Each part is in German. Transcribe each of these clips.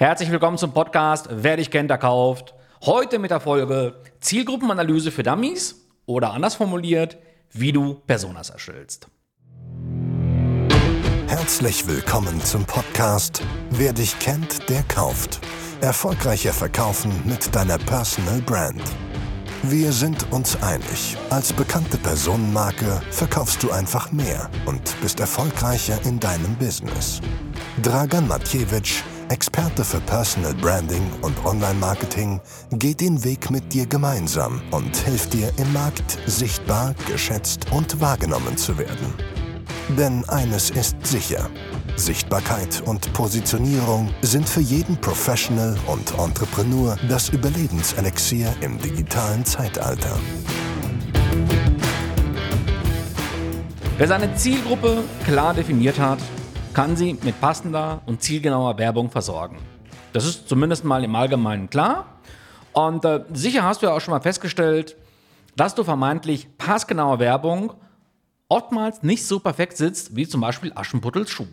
Herzlich willkommen zum Podcast Wer dich kennt, der kauft. Heute mit der Folge Zielgruppenanalyse für Dummies oder anders formuliert, wie du Personas erstellst. Herzlich willkommen zum Podcast Wer dich kennt, der kauft. Erfolgreicher Verkaufen mit deiner Personal Brand. Wir sind uns einig. Als bekannte Personenmarke verkaufst du einfach mehr und bist erfolgreicher in deinem Business. Dragan Matjewitsch Experte für Personal Branding und Online-Marketing, geht den Weg mit dir gemeinsam und hilft dir im Markt sichtbar, geschätzt und wahrgenommen zu werden. Denn eines ist sicher. Sichtbarkeit und Positionierung sind für jeden Professional und Entrepreneur das Überlebenselixier im digitalen Zeitalter. Wer seine Zielgruppe klar definiert hat, kann sie mit passender und zielgenauer Werbung versorgen. Das ist zumindest mal im Allgemeinen klar. Und äh, sicher hast du ja auch schon mal festgestellt, dass du vermeintlich passgenaue Werbung oftmals nicht so perfekt sitzt wie zum Beispiel Aschenputtels Schuh.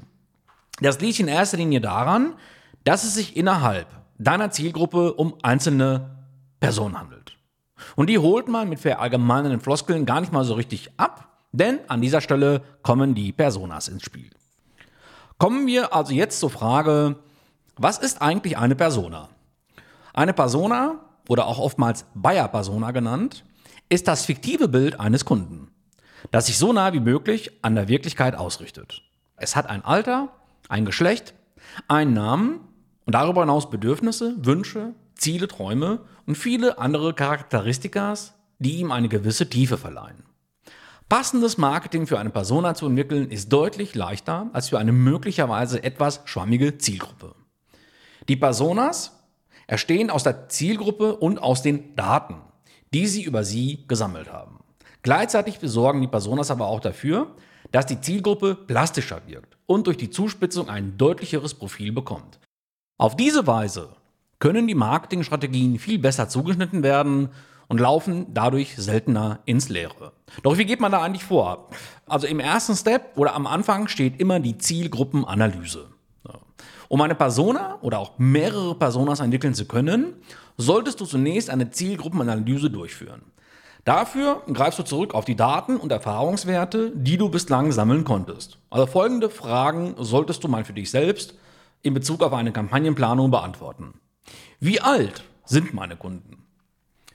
Das liegt in erster Linie daran, dass es sich innerhalb deiner Zielgruppe um einzelne Personen handelt. Und die holt man mit verallgemeinernden Floskeln gar nicht mal so richtig ab, denn an dieser Stelle kommen die Personas ins Spiel. Kommen wir also jetzt zur Frage, was ist eigentlich eine Persona? Eine Persona, oder auch oftmals Bayer-Persona genannt, ist das fiktive Bild eines Kunden, das sich so nah wie möglich an der Wirklichkeit ausrichtet. Es hat ein Alter, ein Geschlecht, einen Namen und darüber hinaus Bedürfnisse, Wünsche, Ziele, Träume und viele andere Charakteristikas, die ihm eine gewisse Tiefe verleihen. Passendes Marketing für eine Persona zu entwickeln ist deutlich leichter als für eine möglicherweise etwas schwammige Zielgruppe. Die Personas erstehen aus der Zielgruppe und aus den Daten, die sie über sie gesammelt haben. Gleichzeitig besorgen die Personas aber auch dafür, dass die Zielgruppe plastischer wirkt und durch die Zuspitzung ein deutlicheres Profil bekommt. Auf diese Weise können die Marketingstrategien viel besser zugeschnitten werden und laufen dadurch seltener ins Leere. Doch wie geht man da eigentlich vor? Also im ersten Step oder am Anfang steht immer die Zielgruppenanalyse. Um eine Persona oder auch mehrere Personas entwickeln zu können, solltest du zunächst eine Zielgruppenanalyse durchführen. Dafür greifst du zurück auf die Daten und Erfahrungswerte, die du bislang sammeln konntest. Also folgende Fragen solltest du mal für dich selbst in Bezug auf eine Kampagnenplanung beantworten. Wie alt sind meine Kunden?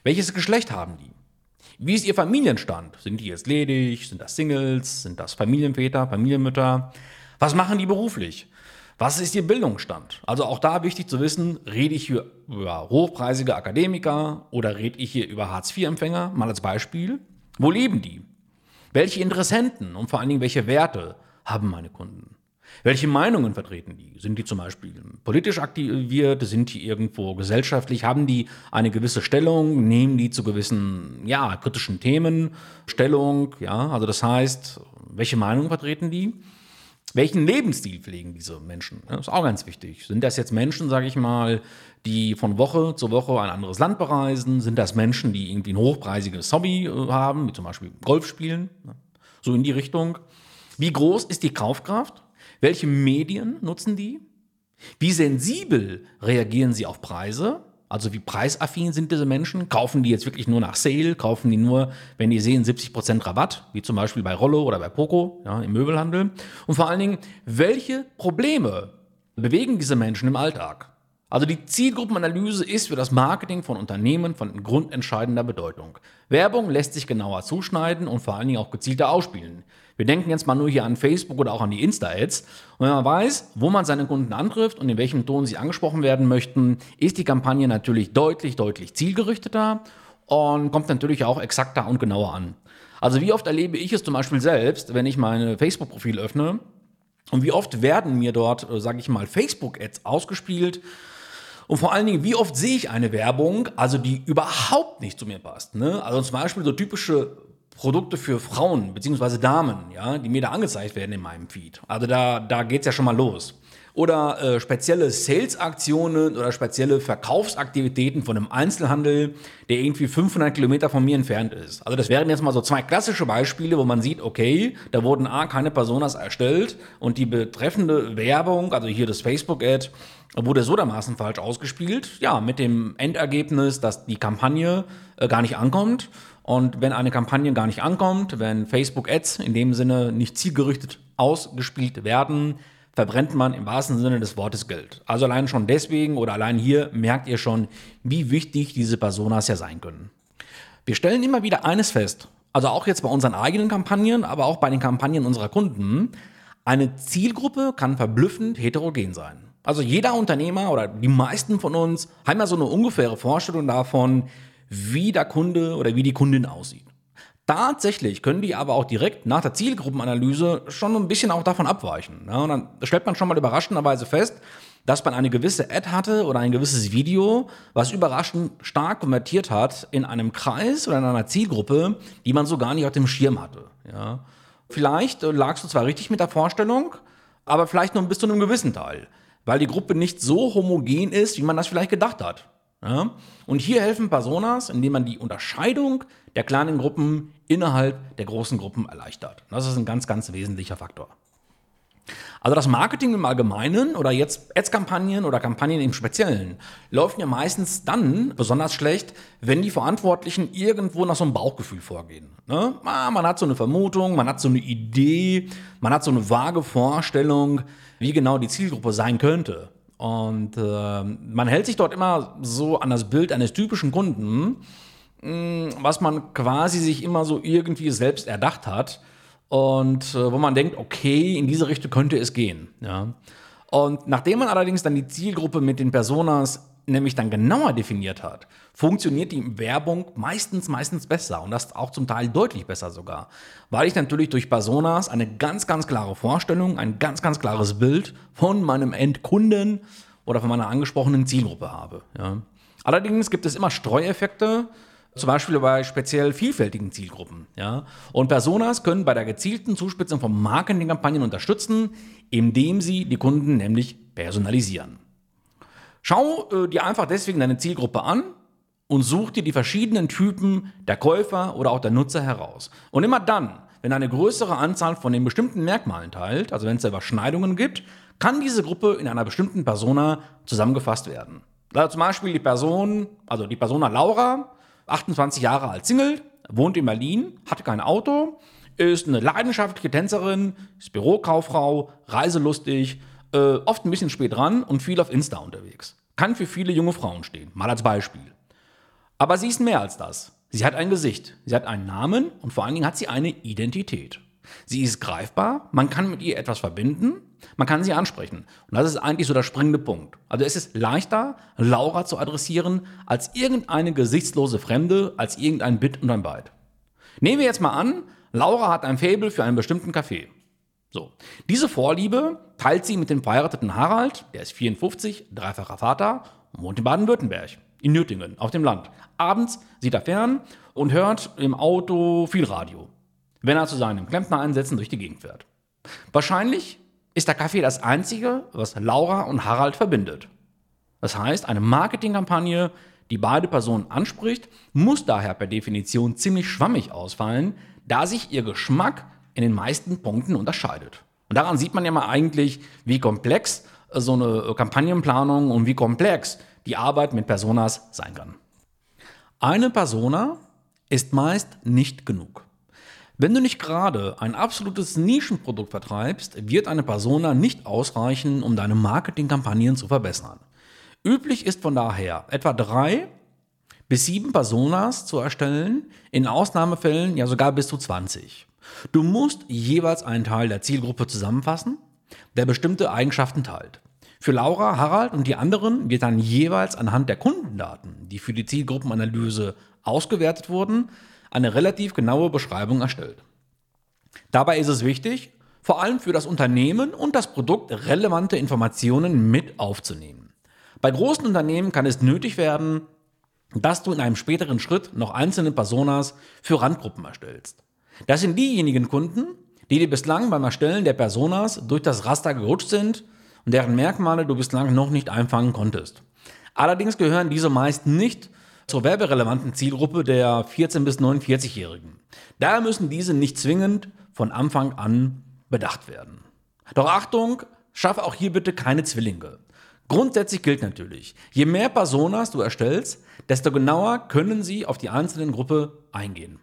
Welches Geschlecht haben die? Wie ist ihr Familienstand? Sind die jetzt ledig? Sind das Singles? Sind das Familienväter, Familienmütter? Was machen die beruflich? Was ist ihr Bildungsstand? Also auch da wichtig zu wissen, rede ich hier über hochpreisige Akademiker oder rede ich hier über Hartz-IV-Empfänger, mal als Beispiel. Wo leben die? Welche Interessenten und vor allen Dingen welche Werte haben meine Kunden? Welche Meinungen vertreten die? Sind die zum Beispiel politisch aktiviert? Sind die irgendwo gesellschaftlich? Haben die eine gewisse Stellung? Nehmen die zu gewissen, ja, kritischen Themen Stellung? Ja, also das heißt, welche Meinungen vertreten die? Welchen Lebensstil pflegen diese Menschen? Das ist auch ganz wichtig. Sind das jetzt Menschen, sage ich mal, die von Woche zu Woche ein anderes Land bereisen? Sind das Menschen, die irgendwie ein hochpreisiges Hobby äh, haben, wie zum Beispiel Golf spielen? So in die Richtung. Wie groß ist die Kaufkraft? Welche Medien nutzen die? Wie sensibel reagieren sie auf Preise? Also wie preisaffin sind diese Menschen? Kaufen die jetzt wirklich nur nach Sale? Kaufen die nur, wenn die sehen 70% Rabatt, wie zum Beispiel bei Rollo oder bei Poco ja, im Möbelhandel? Und vor allen Dingen, welche Probleme bewegen diese Menschen im Alltag? Also die Zielgruppenanalyse ist für das Marketing von Unternehmen von grundentscheidender Bedeutung. Werbung lässt sich genauer zuschneiden und vor allen Dingen auch gezielter ausspielen. Wir denken jetzt mal nur hier an Facebook oder auch an die Insta-Ads. Und wenn man weiß, wo man seine Kunden antrifft und in welchem Ton sie angesprochen werden möchten, ist die Kampagne natürlich deutlich, deutlich zielgerichteter und kommt natürlich auch exakter und genauer an. Also wie oft erlebe ich es zum Beispiel selbst, wenn ich mein Facebook-Profil öffne und wie oft werden mir dort, äh, sage ich mal, Facebook-Ads ausgespielt, und vor allen Dingen, wie oft sehe ich eine Werbung, also die überhaupt nicht zu mir passt. Ne? Also zum Beispiel so typische Produkte für Frauen bzw. Damen, ja, die mir da angezeigt werden in meinem Feed. Also da, da geht es ja schon mal los. Oder äh, spezielle Sales-Aktionen oder spezielle Verkaufsaktivitäten von einem Einzelhandel, der irgendwie 500 Kilometer von mir entfernt ist. Also das wären jetzt mal so zwei klassische Beispiele, wo man sieht, okay, da wurden A, keine Personas erstellt und die betreffende Werbung, also hier das Facebook-Ad, wurde so dermaßen falsch ausgespielt, ja, mit dem Endergebnis, dass die Kampagne äh, gar nicht ankommt. Und wenn eine Kampagne gar nicht ankommt, wenn Facebook-Ads in dem Sinne nicht zielgerichtet ausgespielt werden, verbrennt man im wahrsten Sinne des Wortes Geld. Also allein schon deswegen oder allein hier merkt ihr schon, wie wichtig diese Personas ja sein können. Wir stellen immer wieder eines fest, also auch jetzt bei unseren eigenen Kampagnen, aber auch bei den Kampagnen unserer Kunden, eine Zielgruppe kann verblüffend heterogen sein. Also jeder Unternehmer oder die meisten von uns haben ja so eine ungefähre Vorstellung davon, wie der Kunde oder wie die Kundin aussieht. Tatsächlich können die aber auch direkt nach der Zielgruppenanalyse schon ein bisschen auch davon abweichen. Ja, und dann stellt man schon mal überraschenderweise fest, dass man eine gewisse Ad hatte oder ein gewisses Video, was überraschend stark konvertiert hat in einem Kreis oder in einer Zielgruppe, die man so gar nicht auf dem Schirm hatte. Ja. Vielleicht äh, lagst du zwar richtig mit der Vorstellung, aber vielleicht nur bis zu einem gewissen Teil, weil die Gruppe nicht so homogen ist, wie man das vielleicht gedacht hat. Ja? Und hier helfen Personas, indem man die Unterscheidung der kleinen Gruppen innerhalb der großen Gruppen erleichtert. Das ist ein ganz, ganz wesentlicher Faktor. Also das Marketing im Allgemeinen oder jetzt Ads-Kampagnen oder Kampagnen im Speziellen laufen ja meistens dann besonders schlecht, wenn die Verantwortlichen irgendwo nach so einem Bauchgefühl vorgehen. Ne? Man hat so eine Vermutung, man hat so eine Idee, man hat so eine vage Vorstellung, wie genau die Zielgruppe sein könnte. Und äh, man hält sich dort immer so an das Bild eines typischen Kunden, mh, mm, was man quasi sich immer so irgendwie selbst erdacht hat. Und äh, wo man denkt, okay, in diese Richtung könnte es gehen. Ja. Und nachdem man allerdings dann die Zielgruppe mit den Personas nämlich dann genauer definiert hat, funktioniert die Werbung meistens, meistens besser und das auch zum Teil deutlich besser sogar, weil ich natürlich durch Personas eine ganz, ganz klare Vorstellung, ein ganz, ganz klares Bild von meinem Endkunden oder von meiner angesprochenen Zielgruppe habe. Ja. Allerdings gibt es immer Streueffekte, zum Beispiel bei speziell vielfältigen Zielgruppen. Ja. Und Personas können bei der gezielten Zuspitzung von Marketingkampagnen unterstützen, indem sie die Kunden nämlich personalisieren. Schau äh, dir einfach deswegen deine Zielgruppe an und such dir die verschiedenen Typen der Käufer oder auch der Nutzer heraus. Und immer dann, wenn eine größere Anzahl von den bestimmten Merkmalen teilt, also wenn es da Überschneidungen gibt, kann diese Gruppe in einer bestimmten Persona zusammengefasst werden. Also zum Beispiel die Person, also die Persona Laura, 28 Jahre alt Single, wohnt in Berlin, hat kein Auto, ist eine leidenschaftliche Tänzerin, ist Bürokauffrau, reiselustig, äh, oft ein bisschen spät dran und viel auf Insta unterwegs. Kann für viele junge Frauen stehen, mal als Beispiel. Aber sie ist mehr als das. Sie hat ein Gesicht, sie hat einen Namen und vor allen Dingen hat sie eine Identität. Sie ist greifbar, man kann mit ihr etwas verbinden, man kann sie ansprechen. Und das ist eigentlich so der springende Punkt. Also es ist leichter, Laura zu adressieren, als irgendeine gesichtslose Fremde, als irgendein Bit und ein Byte. Nehmen wir jetzt mal an, Laura hat ein Faible für einen bestimmten Kaffee. So. Diese Vorliebe teilt sie mit dem verheirateten Harald, der ist 54, dreifacher Vater wohnt in Baden-Württemberg, in Nürtingen, auf dem Land. Abends sieht er fern und hört im Auto viel Radio, wenn er zu seinen Klempner-Einsätzen durch die Gegend fährt. Wahrscheinlich ist der Kaffee das Einzige, was Laura und Harald verbindet. Das heißt, eine Marketingkampagne, die beide Personen anspricht, muss daher per Definition ziemlich schwammig ausfallen, da sich ihr Geschmack in den meisten Punkten unterscheidet. Und daran sieht man ja mal eigentlich, wie komplex äh, so eine äh, Kampagnenplanung und wie komplex die Arbeit mit Personas sein kann. Eine Persona ist meist nicht genug. Wenn du nicht gerade ein absolutes Nischenprodukt vertreibst, wird eine Persona nicht ausreichen, um deine Marketingkampagnen zu verbessern. Üblich ist von daher etwa drei bis sieben Personas zu erstellen, in Ausnahmefällen ja sogar bis zu 20. Du musst jeweils einen Teil der Zielgruppe zusammenfassen, der bestimmte Eigenschaften teilt. Für Laura, Harald und die anderen wird dann jeweils anhand der Kundendaten, die für die Zielgruppenanalyse ausgewertet wurden, eine relativ genaue Beschreibung erstellt. Dabei ist es wichtig, vor allem für das Unternehmen und das Produkt relevante Informationen mit aufzunehmen. Bei großen Unternehmen kann es nötig werden, dass du in einem späteren Schritt noch einzelne Personas für Randgruppen erstellst. Das sind diejenigen Kunden, die dir bislang beim Erstellen der Personas durch das Raster gerutscht sind und deren Merkmale du bislang noch nicht einfangen konntest. Allerdings gehören diese meist nicht zur werberelevanten Zielgruppe der 14- bis 49-Jährigen. Daher müssen diese nicht zwingend von Anfang an bedacht werden. Doch Achtung, schaffe auch hier bitte keine Zwillinge. Grundsätzlich gilt natürlich, je mehr Personas du erstellst, desto genauer können sie auf die einzelnen Gruppe eingehen.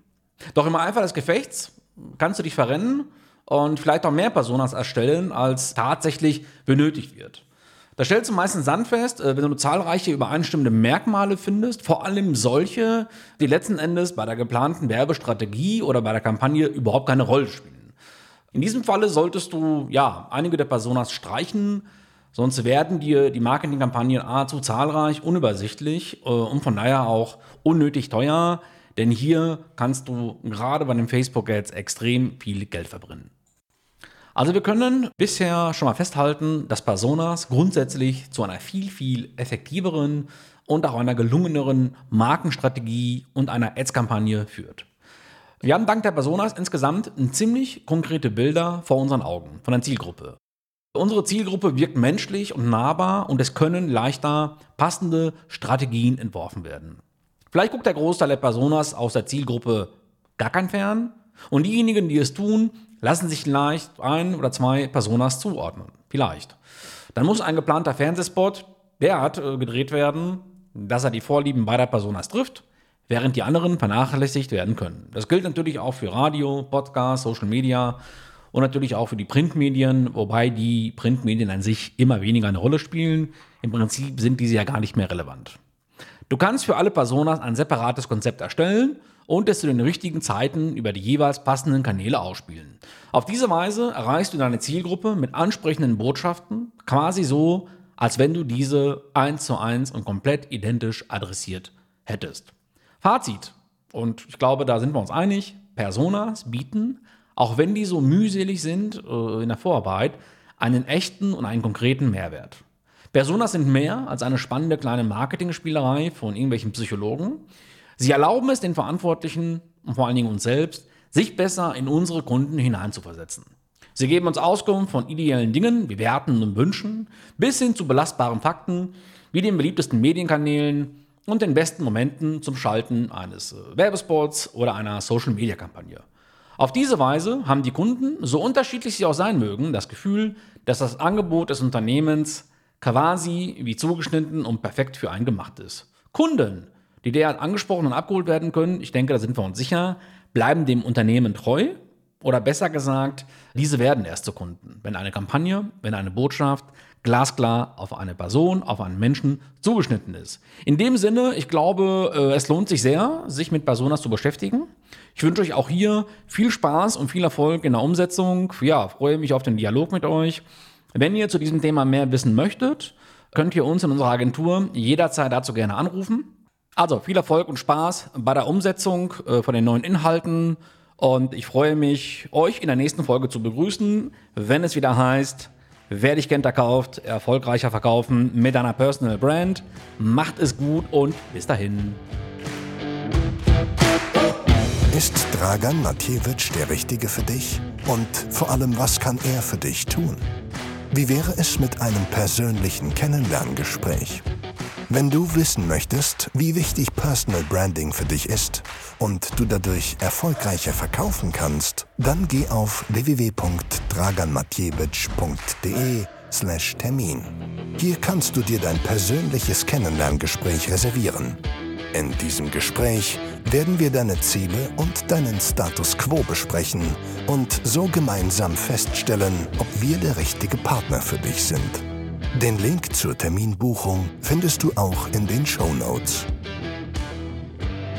Doch im Eifer des Gefechts kannst du dich verrennen und vielleicht auch mehr Personas erstellen, als tatsächlich benötigt wird. Da stellst du meistens sandfest, äh, wenn du zahlreiche übereinstimmende Merkmale findest, vor allem solche, die letzten Endes bei der geplanten Werbestrategie oder bei der Kampagne überhaupt keine Rolle spielen. In diesem Falle solltest du ja einige der Personas streichen, sonst werden dir die Marketingkampagnen A zu zahlreich, unübersichtlich äh, und von daher auch unnötig teuer, denn hier kannst du gerade bei den Facebook-Ads extrem viel Geld verbrennen. Also wir können bisher schon mal festhalten, dass Personas grundsätzlich zu einer viel, viel effektiveren und auch einer gelungeneren Markenstrategie und einer Ads-Kampagne führt. Wir haben dank der Personas insgesamt ziemlich konkrete Bilder vor unseren Augen von der Zielgruppe. Unsere Zielgruppe wirkt menschlich und nahbar und es können leichter passende Strategien entworfen werden. Vielleicht guckt der Großteil der Personas aus der Zielgruppe gar kein Fern und diejenigen, die es tun, lassen sich leicht ein oder zwei Personas zuordnen. Vielleicht. Dann muss ein geplanter Fernsehspot derart äh, gedreht werden, dass er die Vorlieben beider Personas trifft, während die anderen vernachlässigt werden können. Das gilt natürlich auch für Radio, Podcast, Social Media und natürlich auch für die Printmedien, wobei die Printmedien an sich immer weniger eine Rolle spielen. Im Prinzip sind diese ja gar nicht mehr relevant. Du kannst für alle Personas ein separates Konzept erstellen und es zu den richtigen Zeiten über die jeweils passenden Kanäle ausspielen. Auf diese Weise erreichst du deine Zielgruppe mit ansprechenden Botschaften, quasi so, als wenn du diese eins zu eins und komplett identisch adressiert hättest. Fazit, und ich glaube, da sind wir uns einig, Personas bieten, auch wenn die so mühselig sind äh, in der Vorarbeit, einen echten und einen konkreten Mehrwert. Personas sind mehr als eine spannende kleine Marketingspielerei von irgendwelchen Psychologen. Sie erlauben es den Verantwortlichen und vor allen Dingen uns selbst, sich besser in unsere Kunden hineinzuversetzen. Sie geben uns Auskunft von ideellen Dingen wie Werten und Wünschen bis hin zu belastbaren Fakten wie den beliebtesten Medienkanälen und den besten Momenten zum Schalten eines äh, Werbespots oder einer Social-Media-Kampagne. Auf diese Weise haben die Kunden, so unterschiedlich sie auch sein mögen, das Gefühl, dass das Angebot des Unternehmens quasi wie zugeschnitten und perfekt für einen gemacht ist. Kunden die derart angesprochen und abgeholt werden können, ich denke, da sind wir uns sicher, bleiben dem Unternehmen treu oder besser gesagt, diese werden erst zu Kunden, wenn eine Kampagne, wenn eine Botschaft glasklar auf eine Person, auf einen Menschen zugeschnitten ist. In dem Sinne, ich glaube, äh, es lohnt sich sehr, sich mit Personas zu beschäftigen. Ich wünsche euch auch hier viel Spaß und viel Erfolg in der Umsetzung. Ja, freue mich auf den Dialog mit euch. Wenn ihr zu diesem Thema mehr wissen möchtet, könnt ihr uns in unserer Agentur jederzeit dazu gerne anrufen. Also viel Erfolg und Spaß bei der Umsetzung äh, von den neuen Inhalten und ich freue mich, euch in der nächsten Folge zu begrüßen, wenn es wieder heißt, wer dich kennt, kauft, erfolgreicher verkaufen mit deiner Personal Brand. Macht es gut und bis dahin. Ist Dragan Matjewitsch der Richtige für dich? Und vor allem, was kann er für dich tun? Wie wäre es mit einem persönlichen Kennenlerngespräch? Wenn du wissen möchtest, wie wichtig Personal Branding für dich ist und du dadurch erfolgreicher verkaufen kannst, dann geh auf www.draganmatjewitsch.de slash Termin. Hier kannst du dir dein persönliches Kennenlerngespräch reservieren. In diesem Gespräch werden wir deine Ziele und deinen Status quo besprechen und so gemeinsam feststellen, ob wir der richtige Partner für dich sind. Den Link zur Terminbuchung findest du auch in den Show Notes.